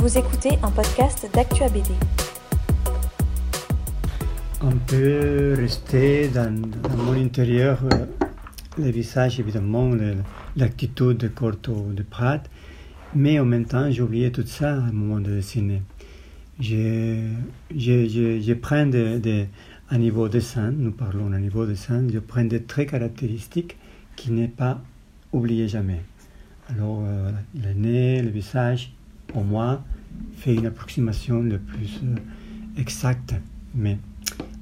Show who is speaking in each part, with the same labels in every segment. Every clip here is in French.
Speaker 1: Vous écoutez un podcast d'Actua BD.
Speaker 2: On peut rester dans, mon intérieur, euh, le visage évidemment, l'attitude de Corto de Prat, mais en même temps j'ai oublié tout ça à un moment de dessiner. Je, je, je, je prends des, un niveau de dessin, nous parlons d'un niveau de dessin, je prends des traits caractéristiques qui n'est pas oublié jamais. Alors euh, le nez, le visage, pour moi, fait une approximation le plus euh, exacte, mais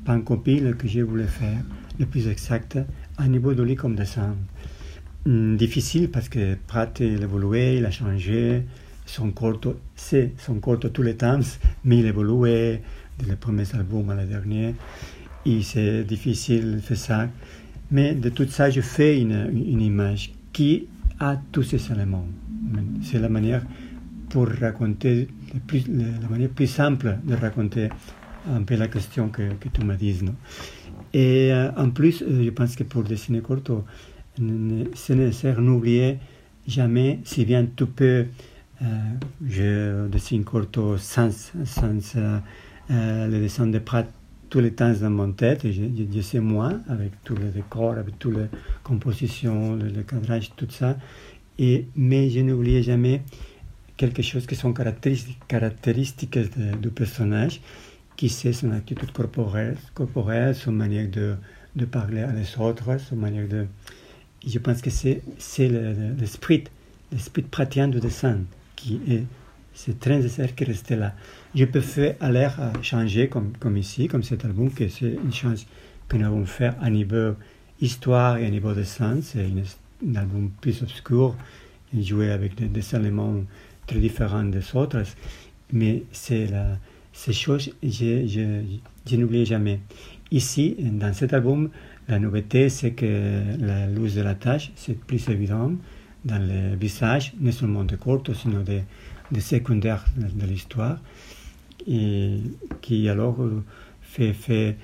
Speaker 2: pas un copie le que je voulais faire, le plus exact, à niveau de lui comme dessin. Difficile parce que Pratt il évolué, il a changé, son corps, c'est son corps tous les temps, mais il a évolué de les premiers albums à la dernière, et c'est difficile de faire ça. Mais de tout ça, je fais une, une image qui a tous ces éléments. C'est la manière pour raconter, la manière plus simple de raconter un peu la question que, que tu m'as dit. Et euh, en plus, euh, je pense que pour dessiner Corto, c'est nécessaire n'oublier jamais, si bien tu peux, euh, je dessine Corto sans, sans euh, euh, le dessin de Pratt tous les temps dans mon tête, je, sais moi, avec tous les décors, avec toutes les compositions, le, le cadrage, tout ça, et, mais je n'oubliais jamais quelque chose qui sont caractéristiques, de- du personnage, qui c'est son attitude corporelle, son manière de, de parler à les autres, son manière de... Je pense que c'est c'est le- le- l'esprit, l'esprit pratien du dessin qui est... C'est très nécessaire qu'il reste là. Je peux faire l'air à changer, comme, comme ici, comme cet album, que c'est une chance que nous avons fait à niveau histoire et à niveau dessin. C'est un album plus obscur, joué avec des éléments très différents des autres. Mais c'est la, ces choses, je, je, je n'oublie jamais. Ici, dans cet album, la nouveauté, c'est que la luz de la tâche, c'est plus évident dans le visage, non seulement de Corto, sinon des de secondaires de, de l'histoire, et qui alors fait, fait...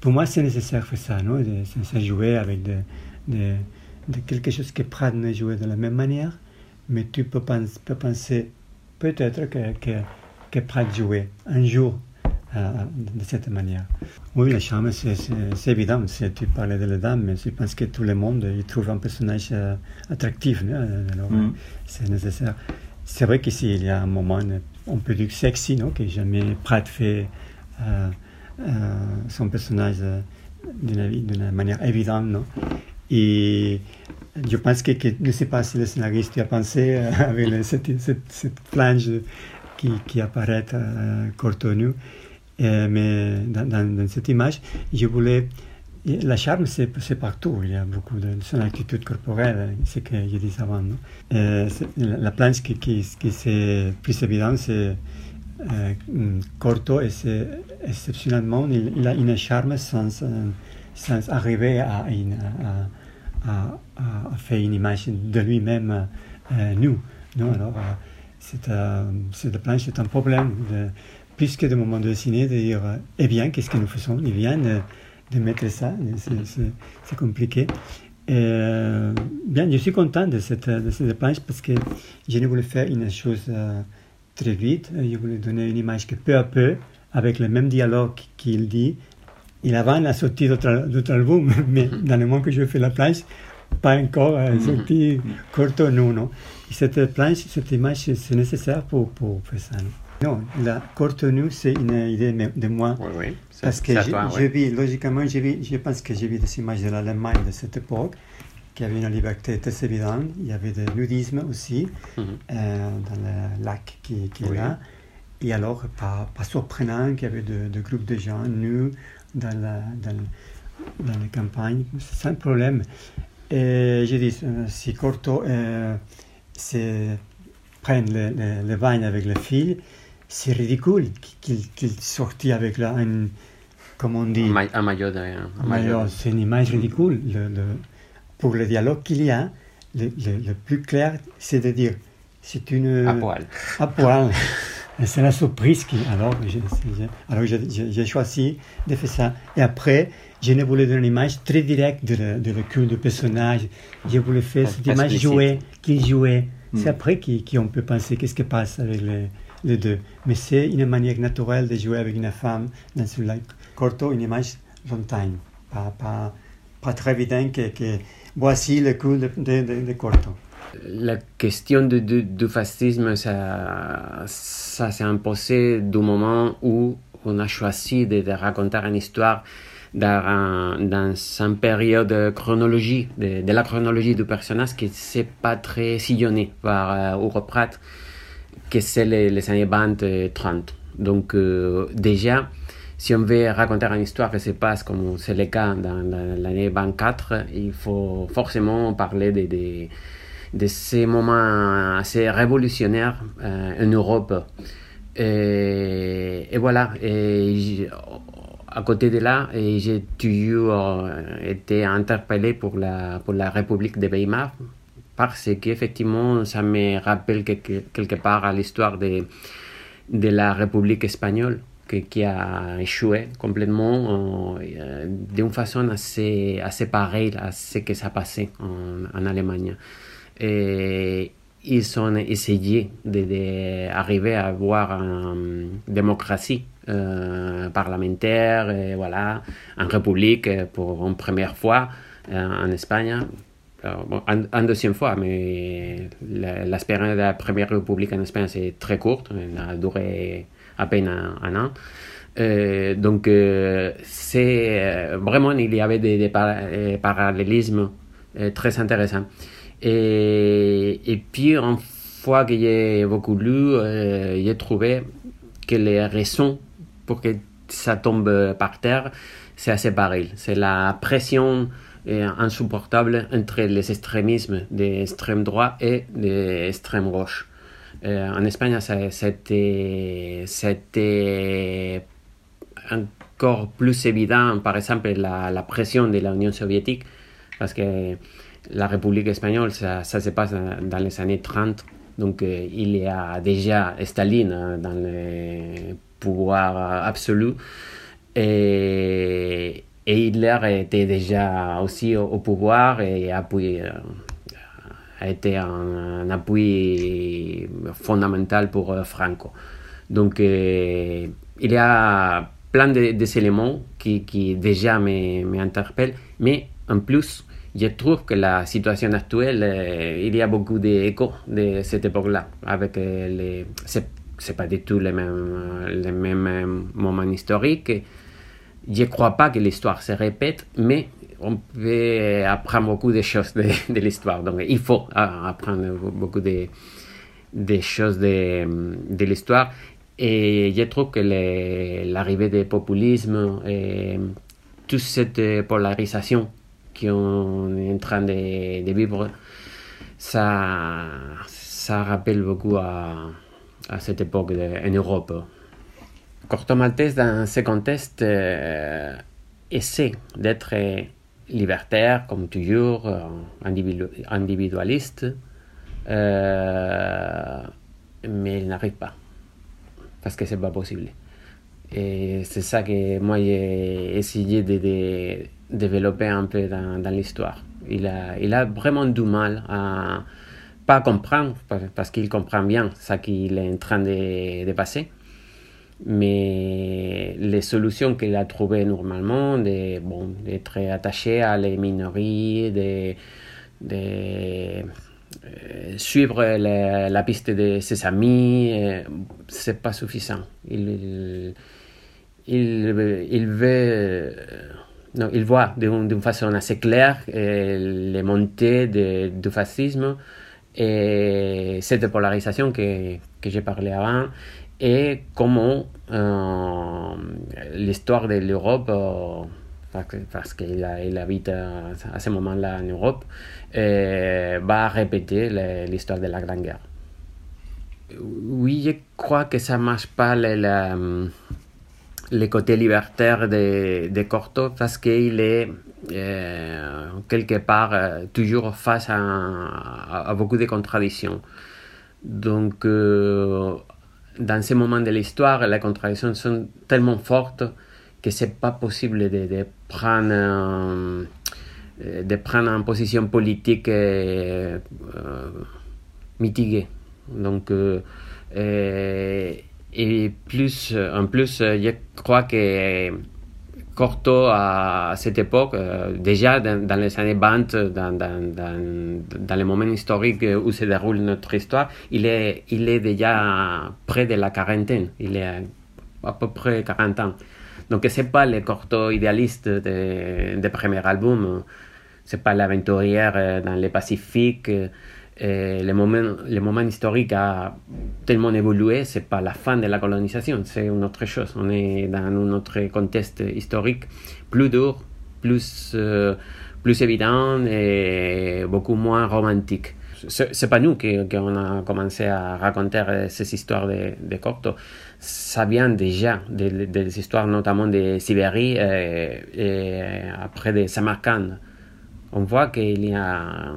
Speaker 2: Pour moi, c'est nécessaire de faire ça, non? de, de jouer avec de, de, de quelque chose que Pratt ne jouait de la même manière, mais tu peux, pens- peux penser peut-être que, que, que Pratt jouait un jour euh, de cette manière. Oui, la charme, c'est, évident. Tu parlais de la dame, mais je pense que tout le monde il trouve un personnage euh, attractif. non Alors,
Speaker 3: Mhm.
Speaker 2: c'est nécessaire. C'est vrai qu'ici, il y a un moment, on peut dire sexy, non que jamais Pratt fait euh, euh, son personnage euh, d'une, d'une manière évidente. Non et je pense que, je ne sais pas si le scénariste a pensé euh, avec cette, cette, cette planche qui, qui apparaît euh, Cortonu. Euh, mais dans, cette image, je voulais. La charme, c'est partout. Il y a beaucoup de son attitude corporelle, ce que je disais avant. Euh, la, la planche qui, qui, qui c'est plus évidente, c'est euh, Corto, et c'est exceptionnellement, il, a une charme sans, sans arriver à, une- à, à- à faire une image de lui-même euh, nu. Non, alors, euh, cette planche, c'est un problème. De, plus que de moment de dessiner, de dire, eh bien, qu'est-ce que nous faisons? Il vient de, de mettre ça, c'est- c'est compliqué. Et, euh, bien, je suis content de cette, de cette planche parce que je ne voulais faire une chose euh, très vite. Je voulais donner une image que peu à peu, avec le même dialogue qu'il dit, il avant la sortie d'autres d'autres albums, mais dans le moment que je fais la planche, pas encore euh, sorti Corto, non, non. Et cette planche, cette image, c'est- nécessaire pour, pour faire ça. Non, non la nu, c'est une idée de moi.
Speaker 3: Oui, oui. C'est-
Speaker 2: Parce que j'ai
Speaker 3: toi,
Speaker 2: j'ai
Speaker 3: oui.
Speaker 2: vu, logiquement, vu- je pense que j'ai vu des images de l'Allemagne de cette époque, qui avait une liberté très évidente. Il y avait du nudisme aussi,
Speaker 3: Mhm.
Speaker 2: euh, dans le lac qui, qui est là. Et alors, pas, pas surprenant qu'il y avait de, de groupes de gens nus dans la, dans, le- dans les campagnes, sans problème. Et j'ai dit, euh, si Corto euh, prenne le, le, le bain avec les filles, c'est ridicule qu'il qu'il sortit avec la, un, comme on dit,
Speaker 3: Un ma- un maillot
Speaker 2: c'est une image ridicule. Le, le- pour le dialogue qu'il y a, le, le- le plus clair, c'est de dire, c'est une...
Speaker 3: À poil.
Speaker 2: À poil. C'est la surprise qui... Alors, j'ai choisi de faire ça. Et après, je ne voulais donner une image très directe de, le- de le cul du personnage. Je voulais faire cette image jouée, qu'il jouait. C'est après qu'on peut penser qu'est-ce qui passe avec les, les deux. Mais c'est une manière naturelle de jouer avec une femme dans ce lac. Corto, une image longtemps, pas, pas, pas très évident que, voici le coup de, Corto.
Speaker 3: La question du fascisme, ça, s'est imposé du moment où on a choisi de, raconter une histoire dans, dans une période chronologie, de, la chronologie du personnage qui n'est pas très sillonné par euh, que c'est les, les, années 20 et 30. Donc euh, déjà, si on veut raconter une histoire qui se passe comme c'est le cas dans l'année 24, il faut forcément parler de, ces moments assez révolutionnaires euh, en Europe. Et, voilà, à côté de là, j'ai toujours euh, été interpellé pour la, République de Weimar parce qu'effectivement, ça me rappelle quelque, part à l'histoire de la République espagnole qui a échoué complètement euh, d'une façon assez, assez pareille à ce que ça passait en, en Allemagne. Ils ont essayé d'arriver à avoir une démocratie euh, parlementaire, et voilà, en république pour une première fois euh, en Espagne. En, deuxième fois, mais l'espérance de la première république en Espagne c'est très courte, elle a duré à peine un, an. Donc, c'est vraiment, il y avait des, des parallélismes très intéressants. Et, et puis, une fois que j'ai beaucoup lu, j'ai trouvé que les raisons pour que ça tombe par terre, c'est assez pareil. C'est la pression insupportable entre les extrémismes d'extrême droite et d'extrême gauche. Euh, en Espagne, c'était, encore plus évident, par exemple, la, pression de l'Union soviétique, parce que la République espagnole, ça, se passe dans, les années 30, donc euh, il y a déjà Staline hein, dans le pouvoir absolu. Et, Hitler était déjà aussi au, pouvoir et appuyé, euh, a été un, appui fondamental pour euh, Franco. Donc euh, il y a plein de, qui, qui déjà m'interpellent, mais en plus, je trouve que la situation actuelle, il y a beaucoup d'échos de cette époque-là, avec les, c'est pas du tout les mêmes, les mêmes moments historiques. Je crois pas que l'histoire se répète, mais on peut apprendre beaucoup de choses de, l'histoire. Donc il faut apprendre beaucoup de, de choses de, de l'histoire. Et je trouve que l'arrivée des populismes et toute cette polarisation qu'on est en train de, de vivre, ça, ça rappelle beaucoup à à cette époque en Europe. Corto Maltese, dans ce contexte, euh, essaie d'être libertaire, comme toujours, euh, individualiste, euh, mais il n'arrive pas, parce que c'est pas possible. Et c'est ça que moi j'ai essayé de, développer un peu dans, l'histoire. Il a, vraiment du mal à pas comprendre, parce qu'il comprend bien ce qu'il est en train de, de passer. Mais les solutions qu'il a trouvées normalement, d'être bon, attaché à les minorités, de, de euh, suivre la, piste de ses amis, euh, c'est pas suffisant. Il, il, il veut. Euh, non, il voit d'une façon assez claire les montées du fascisme et cette polarisation que, que j'ai parlé avant et comment euh, l'histoire de l'Europe, euh, parce qu'il il habite à, ce moment-là en Europe, euh, va répéter l'histoire de la Grande Guerre. Oui, je crois que ça ne marche pas le, côté libertaire de, Corto parce qu'il est euh, quelque part euh, toujours face à, beaucoup de contradictions. Donc, euh, dans ces moments de l'histoire, les contradictions sont tellement fortes que c'est pas possible de, prendre de prendre une position politique mitigé. Donc, et plus, en plus, je crois que Corto à cette époque, déjà dans, les années 20, dans, dans, dans, dans le moment historique où se déroule notre histoire, il est, il est déjà près de la quarantaine. Il est à peu près 40 ans. Donc, ce n'est pas le Corto idéaliste des de premier album. C'est pas l'aventurière dans le Pacifique. Eh, le, moment, le moment historique a tellement évolué, c'est pas la fin de la colonisation, c'est une autre chose. On est dans un autre contexte historique plus dur, plus, euh, plus évident et beaucoup moins romantique. C'est pas nous qui, qui, on a commencé à raconter ces histoires de, de Cocteau. Ça vient déjà des, des histoires notamment de Sibérie et, et après de Samarkand on voit qu'il y a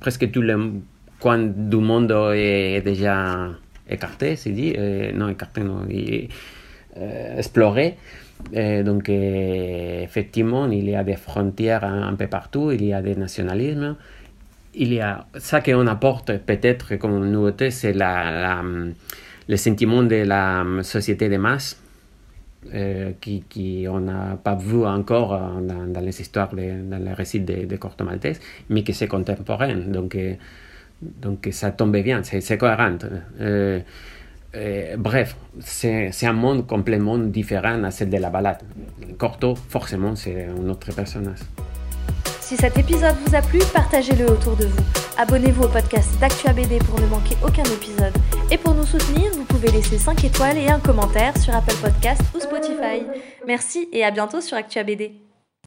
Speaker 3: presque tout le coin du monde est déjà écarté, c'est dit, euh, non écarté, non, euh, exploré. donc effectivement, il y a des frontières un, peu partout, il y a des nationalismes. Il y a ça qu'on apporte peut-être comme nouveauté, c'est le sentiment de la société de masse euh, qui, qui on n'a pas vu encore euh, dans, les histoires, dans les récits de, de Corto Maltese, mais que c'est contemporain. Donc, euh, donc ça tombe bien, c'est cohérent. Euh, euh, bref, c'est un monde complètement différent à celle de la balade. Corto, forcément, c'est un autre personnage.
Speaker 1: Si cet épisode vous a plu, partagez-le autour de vous. Abonnez-vous au podcast d'Actua BD pour ne manquer aucun épisode. Et pour nous soutenir, vous pouvez laisser 5 étoiles et un commentaire sur Apple Podcast ou Merci et à bientôt sur Actua BD.